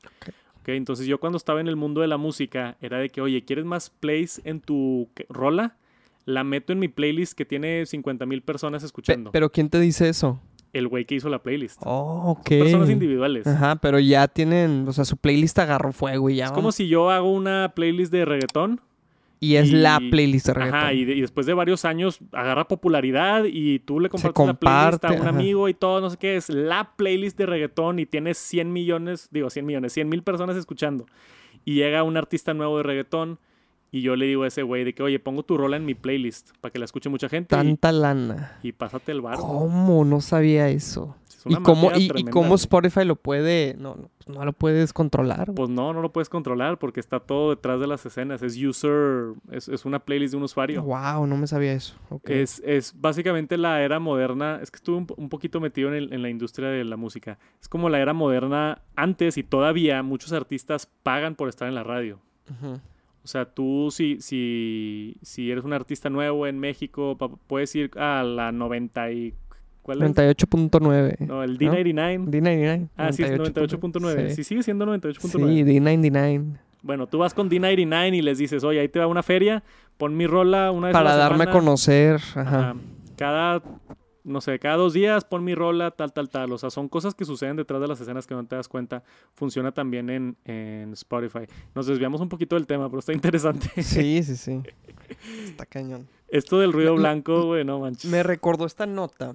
Okay. entonces yo cuando estaba en el mundo de la música era de que, oye, ¿quieres más plays en tu rola? La meto en mi playlist que tiene 50 mil personas escuchando. ¿Pero quién te dice eso? el güey que hizo la playlist. Oh, ok. personas individuales. Ajá, pero ya tienen, o sea, su playlist agarró fuego y ya. Es como si yo hago una playlist de reggaetón y es la playlist de reggaetón. Ajá, y, después de varios años agarra popularidad y tú le compartes la playlist a un amigo y todo, no sé qué, es la playlist de reggaetón y tienes 100 millones, digo 100 millones, 100 mil personas escuchando. Y llega un artista nuevo de reggaetón y yo le digo a ese güey de que, oye, pongo tu rola en mi playlist para que la escuche mucha gente. Tanta lana. Y pásate el bar. ¿Cómo? No sabía eso. ¿Y cómo, y, cómo, Spotify lo puede, no, no, pues no lo puedes controlar? Pues no, no lo puedes controlar porque está todo detrás de las escenas. Es user, es, es una playlist de un usuario. Wow, no me sabía eso. Es, es básicamente la era moderna. Es que estuve un, poquito metido en, en, la industria de la música. Es como la era moderna antes y todavía muchos artistas pagan por estar en la radio. O sea, tú si, si, si eres un artista nuevo en México, puedes ir a la 90 y... ¿Cuál es? 98.9. No, el ¿no? D99. D99. Ah, sí, es 98.9. Sí. Sí, sigue siendo 98.9. Sí, D99. Bueno, tú vas con D99 y les dices, oye, ahí te va una feria, pon mi rola una vez a Para la darme a semana. conocer. Ajá. Ajá. Cada, no sé, cada dos días pon mi rola, tal, tal, tal. O sea, son cosas que suceden detrás de las escenas que no te das cuenta. Funciona también en, en Spotify. Nos desviamos un poquito del tema, pero está interesante. [LAUGHS] Sí, sí, sí. Está cañón. Esto del ruido Me- blanco, güey, no manches. Me recordó esta nota.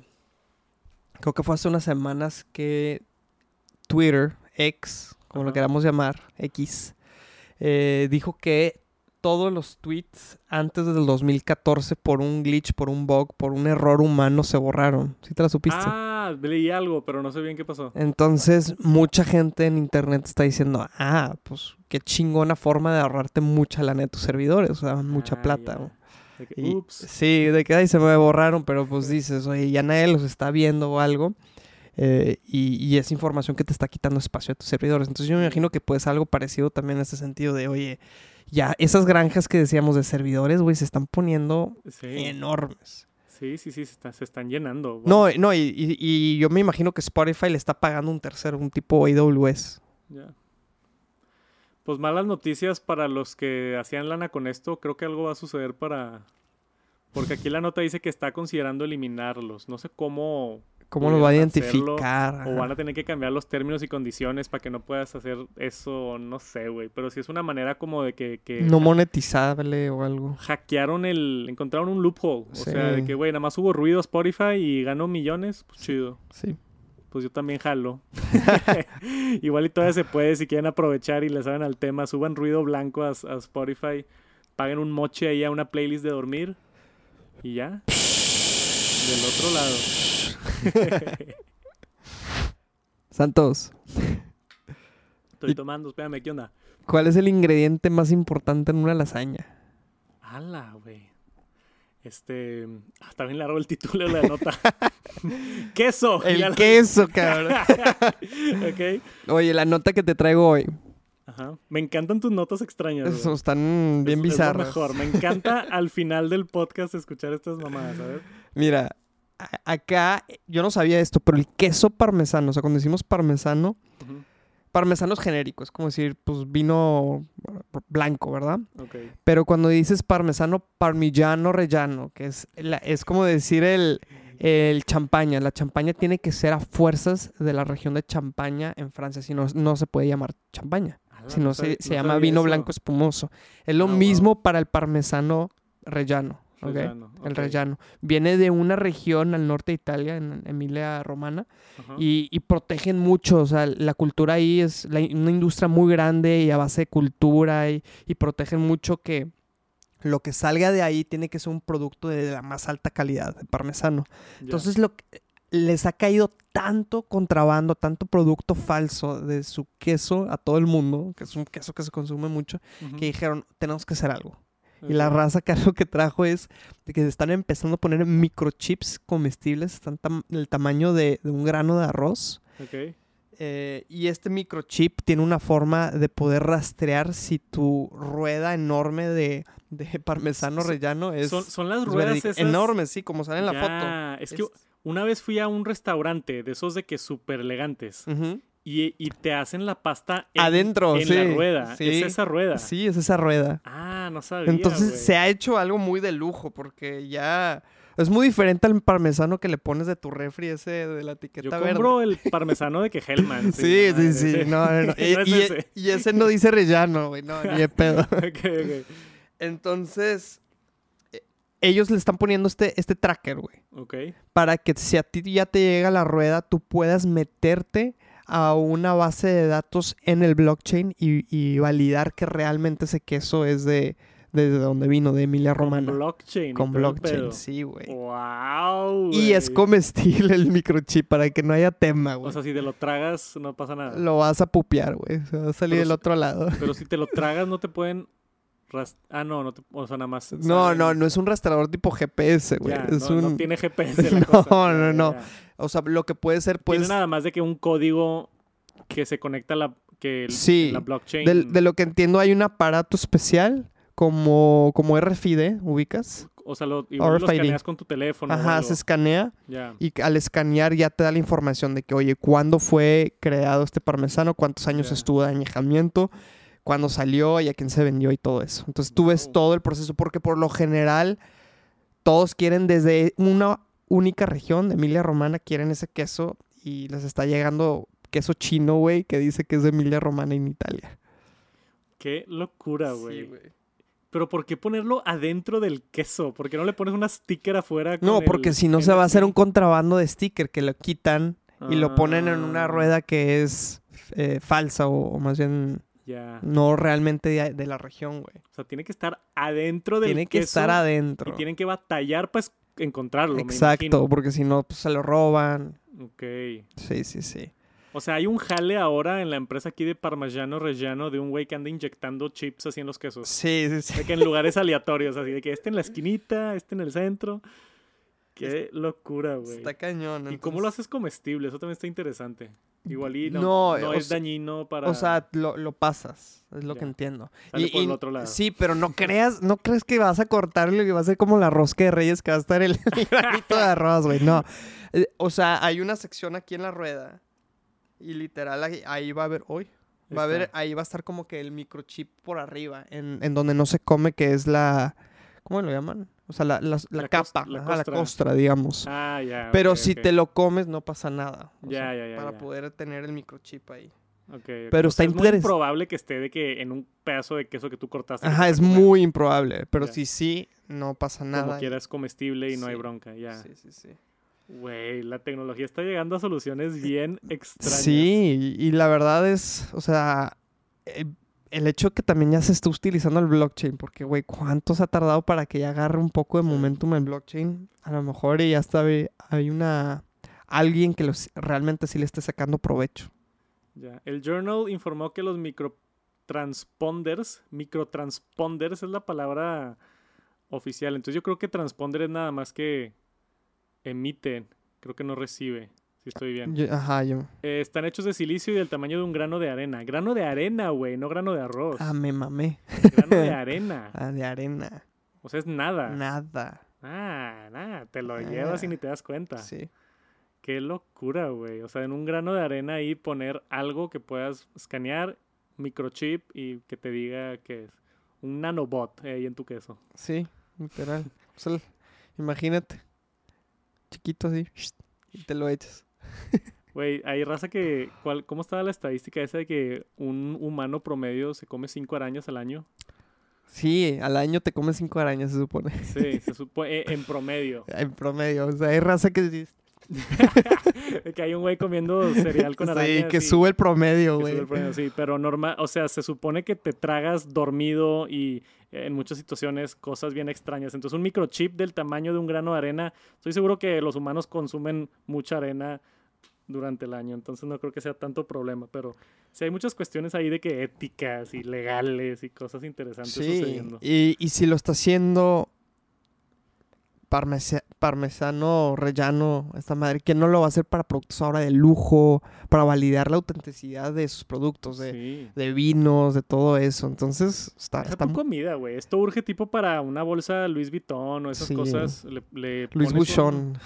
Creo que fue hace unas semanas que Twitter, X, como lo queramos llamar, X, eh, dijo que todos los tweets antes del 2014 por un glitch, por un bug, por un error humano se borraron. ¿Sí te la supiste? Ah, leí algo, pero no sé bien qué pasó. Entonces, mucha gente en internet está diciendo, ah, pues qué chingona forma de ahorrarte mucha lana de tus servidores, o sea, mucha Ah, plata. ya. ¿no? De que, Y- ups. Sí, de que ahí se me borraron, pero pues dices, oye, ya nadie los está viendo o algo. eh, y, y es información que te está quitando espacio a tus servidores. Entonces yo me imagino que pues algo parecido también en este sentido de, oye, ya esas granjas que decíamos de servidores, güey, se están poniendo Sí, enormes. sí, sí, sí, se, está- se están llenando. No, no, y, y- y yo me imagino que Spotify le está pagando un tercero, un tipo AWS. ya. Pues malas noticias para los que hacían lana con esto. Creo que algo va a suceder para... Porque aquí la nota dice que está considerando eliminarlos. No sé cómo... ¿Cómo lo va a hacerlo, identificar? O van a tener que cambiar los términos y condiciones para que no puedas hacer eso, no sé, güey. Pero sí es una manera como de que, que No monetizable o algo. hackearon el... Encontraron un loophole. O sea, de que, güey, nada más hubo ruido a Spotify y ganó millones. Pues chido. Sí. Pues yo también jalo. [LAUGHS] [LAUGHS] Igual y todavía se puede, si quieren aprovechar y le saben al tema, suban ruido blanco a, a Spotify, paguen un moche ahí a una playlist de dormir y ya. Del otro lado. [LAUGHS] Santos, Estoy tomando, espérame, ¿qué onda? ¿cuál es el ingrediente más importante en una lasaña? Ala, güey. Este. ah, Está bien largo el título de la [LAUGHS] nota. ¡Queso! El queso, cabrón. [LAUGHS] ok. Oye, la nota que te traigo hoy. Ajá. Me encantan tus notas extrañas. Eso, están bien Es- es lo bizarras. mejor. Me encanta al final del podcast escuchar estas mamadas, ¿sabes? Mira, acá yo no sabía esto, pero el queso parmesano, o sea, cuando decimos parmesano, parmesano es genérico, es como decir, pues vino blanco, ¿verdad? Pero cuando dices parmesano, parmigiano rellano, que es, la- es como decir el, el champaña. La champaña tiene que ser a fuerzas de la región de Champaña en Francia, si no, no se puede llamar champaña, Ala, si no, se, llama vino eso. blanco espumoso. Es lo Ah, wow. mismo para el parmesano rellano. El rellano. Viene de una región al norte de Italia, en Emilia Romana, y, y protegen mucho. O sea, la cultura ahí es la- una industria muy grande y a base de cultura y, y protegen mucho que lo que salga de ahí tiene que ser un producto de la más alta calidad, de parmesano. Entonces, lo que- les ha caído tanto contrabando, tanto producto falso de su queso a todo el mundo, que es un queso que se consume mucho, que dijeron, tenemos que hacer algo. Y la raza que [LAUGHS] algo que trajo es de que se están empezando a poner microchips comestibles, están tam- del tamaño de, de un grano de arroz. Ok. Eh, y este microchip tiene una forma de poder rastrear si tu rueda enorme de, de [LAUGHS] parmesano Son- rellano es, son, son las es ruedas esas. enorme, sí, como sale en la Ya, Es que Es- una vez fui a un restaurante de esos de que súper elegantes foto. Ujú. Y, y te hacen la pasta en, Adentro, en sí, la rueda. sí. Es esa rueda. Sí, es esa rueda. Ah, no sabía. Entonces se ha hecho algo muy de lujo porque ya es muy diferente al parmesano que le pones de tu refri ese de la etiqueta Yo verde. compro el parmesano de que Hellman. Sí, [LAUGHS] sí, sí. No, no, no. Y, [LAUGHS] No es y- ese. y ese no dice rellano, güey. No, ni de pedo. [LAUGHS] Ok, ok. Entonces, eh, ellos le están poniendo este, este tracker, güey. Ok. Para que si a ti ya te llega la rueda, tú puedas meterte a una base de datos en el blockchain y, y validar que realmente ese queso es de, de donde vino, de Emilia Romana. Con blockchain. Con blockchain, pedo. sí, güey. Wow. Y es comestible el microchip para que no haya tema, güey. O sea, si te lo tragas, no pasa nada. Lo vas a pupear, güey. Se va a salir Pero del si- otro lado. Pero si te lo tragas, no te pueden. Ah, no, no te... o sea, nada más. No, no, no es un rastreador tipo GPS, güey. Es no, un... no tiene [LAUGHS] GPS. la No, cosa. no, no. ya. O sea, lo que puede ser, pues... Tiene nada más de que un código que se conecta a la, que el- Sí, en la blockchain. de lo que entiendo, hay un aparato especial como, como RFID, ubicas. O sea, lo, igual lo RFID. escaneas con tu teléfono. Ajá, se escanea y al escanear ya te da la información de que, oye, ¿cuándo fue creado este parmesano? ¿Cuántos años estuvo de añejamiento? ¿Cuándo salió y a quién se vendió y todo eso? Entonces tú ves todo el proceso porque por lo general todos quieren desde una única región de Emilia Romana, quieren ese queso y les está llegando queso chino, güey, que dice que es de Emilia Romana en Italia. Qué locura, güey. Pero ¿por qué ponerlo adentro del queso? ¿Por qué no le pones una sticker afuera? No, porque el si no se va a hacer un contrabando de sticker que lo quitan y lo ponen en una Ah, rueda que es eh, falsa o, o más bien Ya. no realmente de, de la región, güey. O sea, tiene que estar adentro del Tiene que queso estar adentro. Y tienen que batallar para encontrarlo, me Exacto, porque si no, pues se lo roban. Ok. Sí, sí, sí. O sea, hay un jale ahora en la empresa aquí de Parmigiano Reggiano de un güey que anda inyectando chips así en los quesos. Sí, sí, sí. De que en lugares aleatorios, así de que este en la esquinita, este en el centro. Qué locura, güey. Está cañón. ¿Y cómo lo haces comestible? Eso también está interesante. Igual y no, No, no es dañino para... O sea, lo, lo pasas, es lo que entiendo. Sale por el otro lado. Sí, pero no creas, no crees que vas a cortarlo y va a ser como la rosca de reyes que va a estar el, [LAUGHS] el granito de arroz, güey. No. Eh, O sea, hay una sección aquí en la rueda y literal ahí, va a haber, hoy, va a haber, ahí va a estar como que el microchip por arriba, en, en donde no se come, que es la, ¿cómo lo llaman? O sea, la, la, la capa, la ajá, la costra. digamos. Ah, ya. Pero si te lo comes no pasa nada. o Ya, sea, ya, ya, Para ya. poder tener el microchip ahí. Ok, ok. Pero O sea, está es muy improbable que esté de que en un pedazo de queso que tú cortaste. Ajá, es muy improbable. Pero si sí, no pasa nada. Como quieras comestible y no hay bronca, ya. Sí, sí, sí. Güey, la tecnología está llegando a soluciones bien extrañas. Sí, y y la verdad es, o sea, eh, el hecho que también ya se está utilizando el blockchain, porque, güey, ¿cuánto se ha tardado para que ya agarre un poco de momentum el blockchain? A lo mejor y ya está, hay hay una, alguien que los, realmente sí le esté sacando provecho. Ya. El Journal informó que los microtransponders, microtransponders es la palabra oficial. Entonces yo creo que transponder es nada más que emiten, creo que no recibe, si estoy bien. Yo- ajá, yo. Eh, están hechos de silicio y del tamaño de un grano de arena. Grano de arena, güey, no grano de arroz. Ah, me mamé. Grano de [LAUGHS] arena. Ah, de arena. O sea, es nada. Nada. Ah, nada, te lo llevas y ni te das cuenta. Sí. Qué locura, güey. O sea, en un grano de arena ahí poner algo que puedas escanear, microchip y que te diga que es un nanobot ahí en tu queso. Sí, literal. O sea, imagínate. Chiquito así. [LAUGHS] Y te lo echas. Güey, hay raza que... ¿cuál, ¿Cómo estaba la estadística esa de que un humano promedio se come cinco arañas al año? Sí, al año te comes cinco arañas, se supone. Sí, se supone en promedio. [LAUGHS] En promedio. O sea, hay raza que, sí- [LAUGHS] que hay un güey comiendo cereal con sí, arañas. que y- sube el promedio, que güey. sube el promedio, sí, pero normal, o sea, se supone que te tragas dormido y eh, en muchas situaciones cosas bien extrañas. Entonces, un microchip del tamaño de un grano de arena, estoy seguro que los humanos consumen mucha arena durante el año, entonces no creo que sea tanto problema, pero sí hay muchas cuestiones ahí de que éticas y legales y cosas interesantes Sí, sucediendo. y, y si lo está haciendo parmesa- parmesano rellano, esta madre, que no lo va a hacer para productos ahora de lujo, para validar la autenticidad de sus productos, de, Sí. de vinos, de todo eso. Entonces, está, Deja está tu comida, güey. Esto urge tipo para una bolsa Louis Vuitton o esas Sí. cosas. Le, le Luis Bouchon,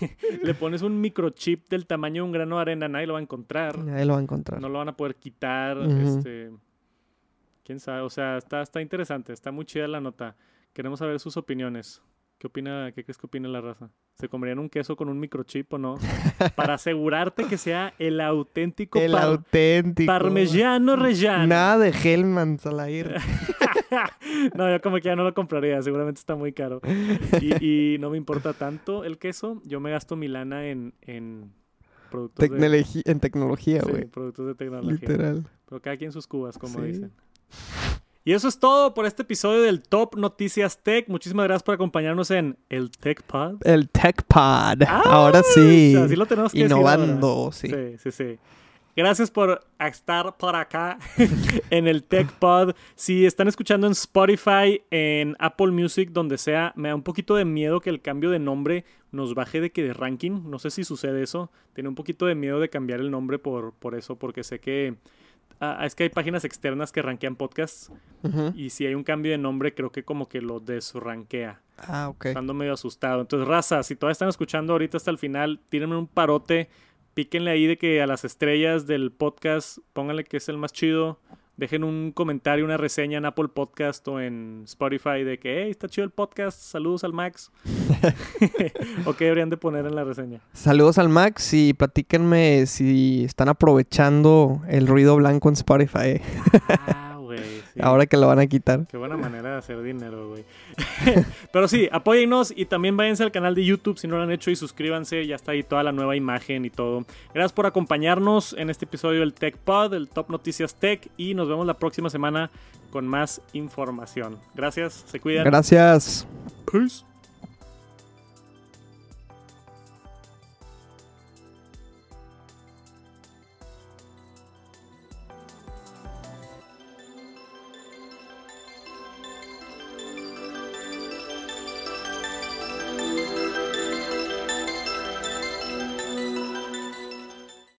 [LAUGHS] le pones un microchip del tamaño de un grano de arena, nadie lo va a encontrar. nadie lo va a encontrar. No lo van a poder quitar. Este, Quién sabe. O sea, está, está interesante. Está muy chida la nota. Queremos saber sus opiniones. ¿Qué opina, qué crees que opina la raza? ¿Se comerían un queso con un microchip o no? Para asegurarte que sea el auténtico el par- auténtico. parmigiano rellano. Nada de Hellmann's al aire. [LAUGHS] no, yo como que ya no lo compraría, seguramente está muy caro. Y, y no me importa tanto el queso, yo me gasto mi lana en, en productos, de, Tecnologi- en tecnología, sí, güey. productos de tecnología. Literal. Pero cada quien sus cubas, como Sí. dicen. Y eso es todo por este episodio del Top Noticias Tech. Muchísimas gracias por acompañarnos en el Tech Pod. El TechPod. Ah, Ahora sí. Así lo tenemos que decir. Innovando, sí. Sí, sí, sí. Gracias por estar por acá [LAUGHS] en el Tech Pod. Si están escuchando en Spotify, en Apple Music, donde sea, me da un poquito de miedo que el cambio de nombre nos baje de que de ranking. No sé si sucede eso. Tiene un poquito de miedo de cambiar el nombre por, por eso, porque sé que ah, es que hay páginas externas que rankean podcasts. Y si hay un cambio de nombre, creo que como que lo desranquea. Ah, ok. Ando medio asustado. Entonces, raza, si todavía están escuchando ahorita hasta el final, tírenme un parote. Píquenle ahí de que a las estrellas del podcast, pónganle que es el más chido. Dejen un comentario, una reseña en Apple Podcast o en Spotify de que, hey, está chido el podcast, saludos al Max. [LAUGHS] [LAUGHS] o qué deberían de poner en la reseña. Saludos al Max y platíquenme si están aprovechando el ruido blanco en Spotify. Ah. Sí. Ahora que lo van a quitar. Qué buena manera de hacer dinero, güey. [LAUGHS] Pero sí, apóyennos y también váyanse al canal de YouTube si no lo han hecho y suscríbanse. Ya está ahí toda la nueva imagen y todo. Gracias por acompañarnos en este episodio del Tech Pod, el Top Noticias Tech. Y nos vemos la próxima semana con más información. Gracias, se cuidan. Gracias. Peace.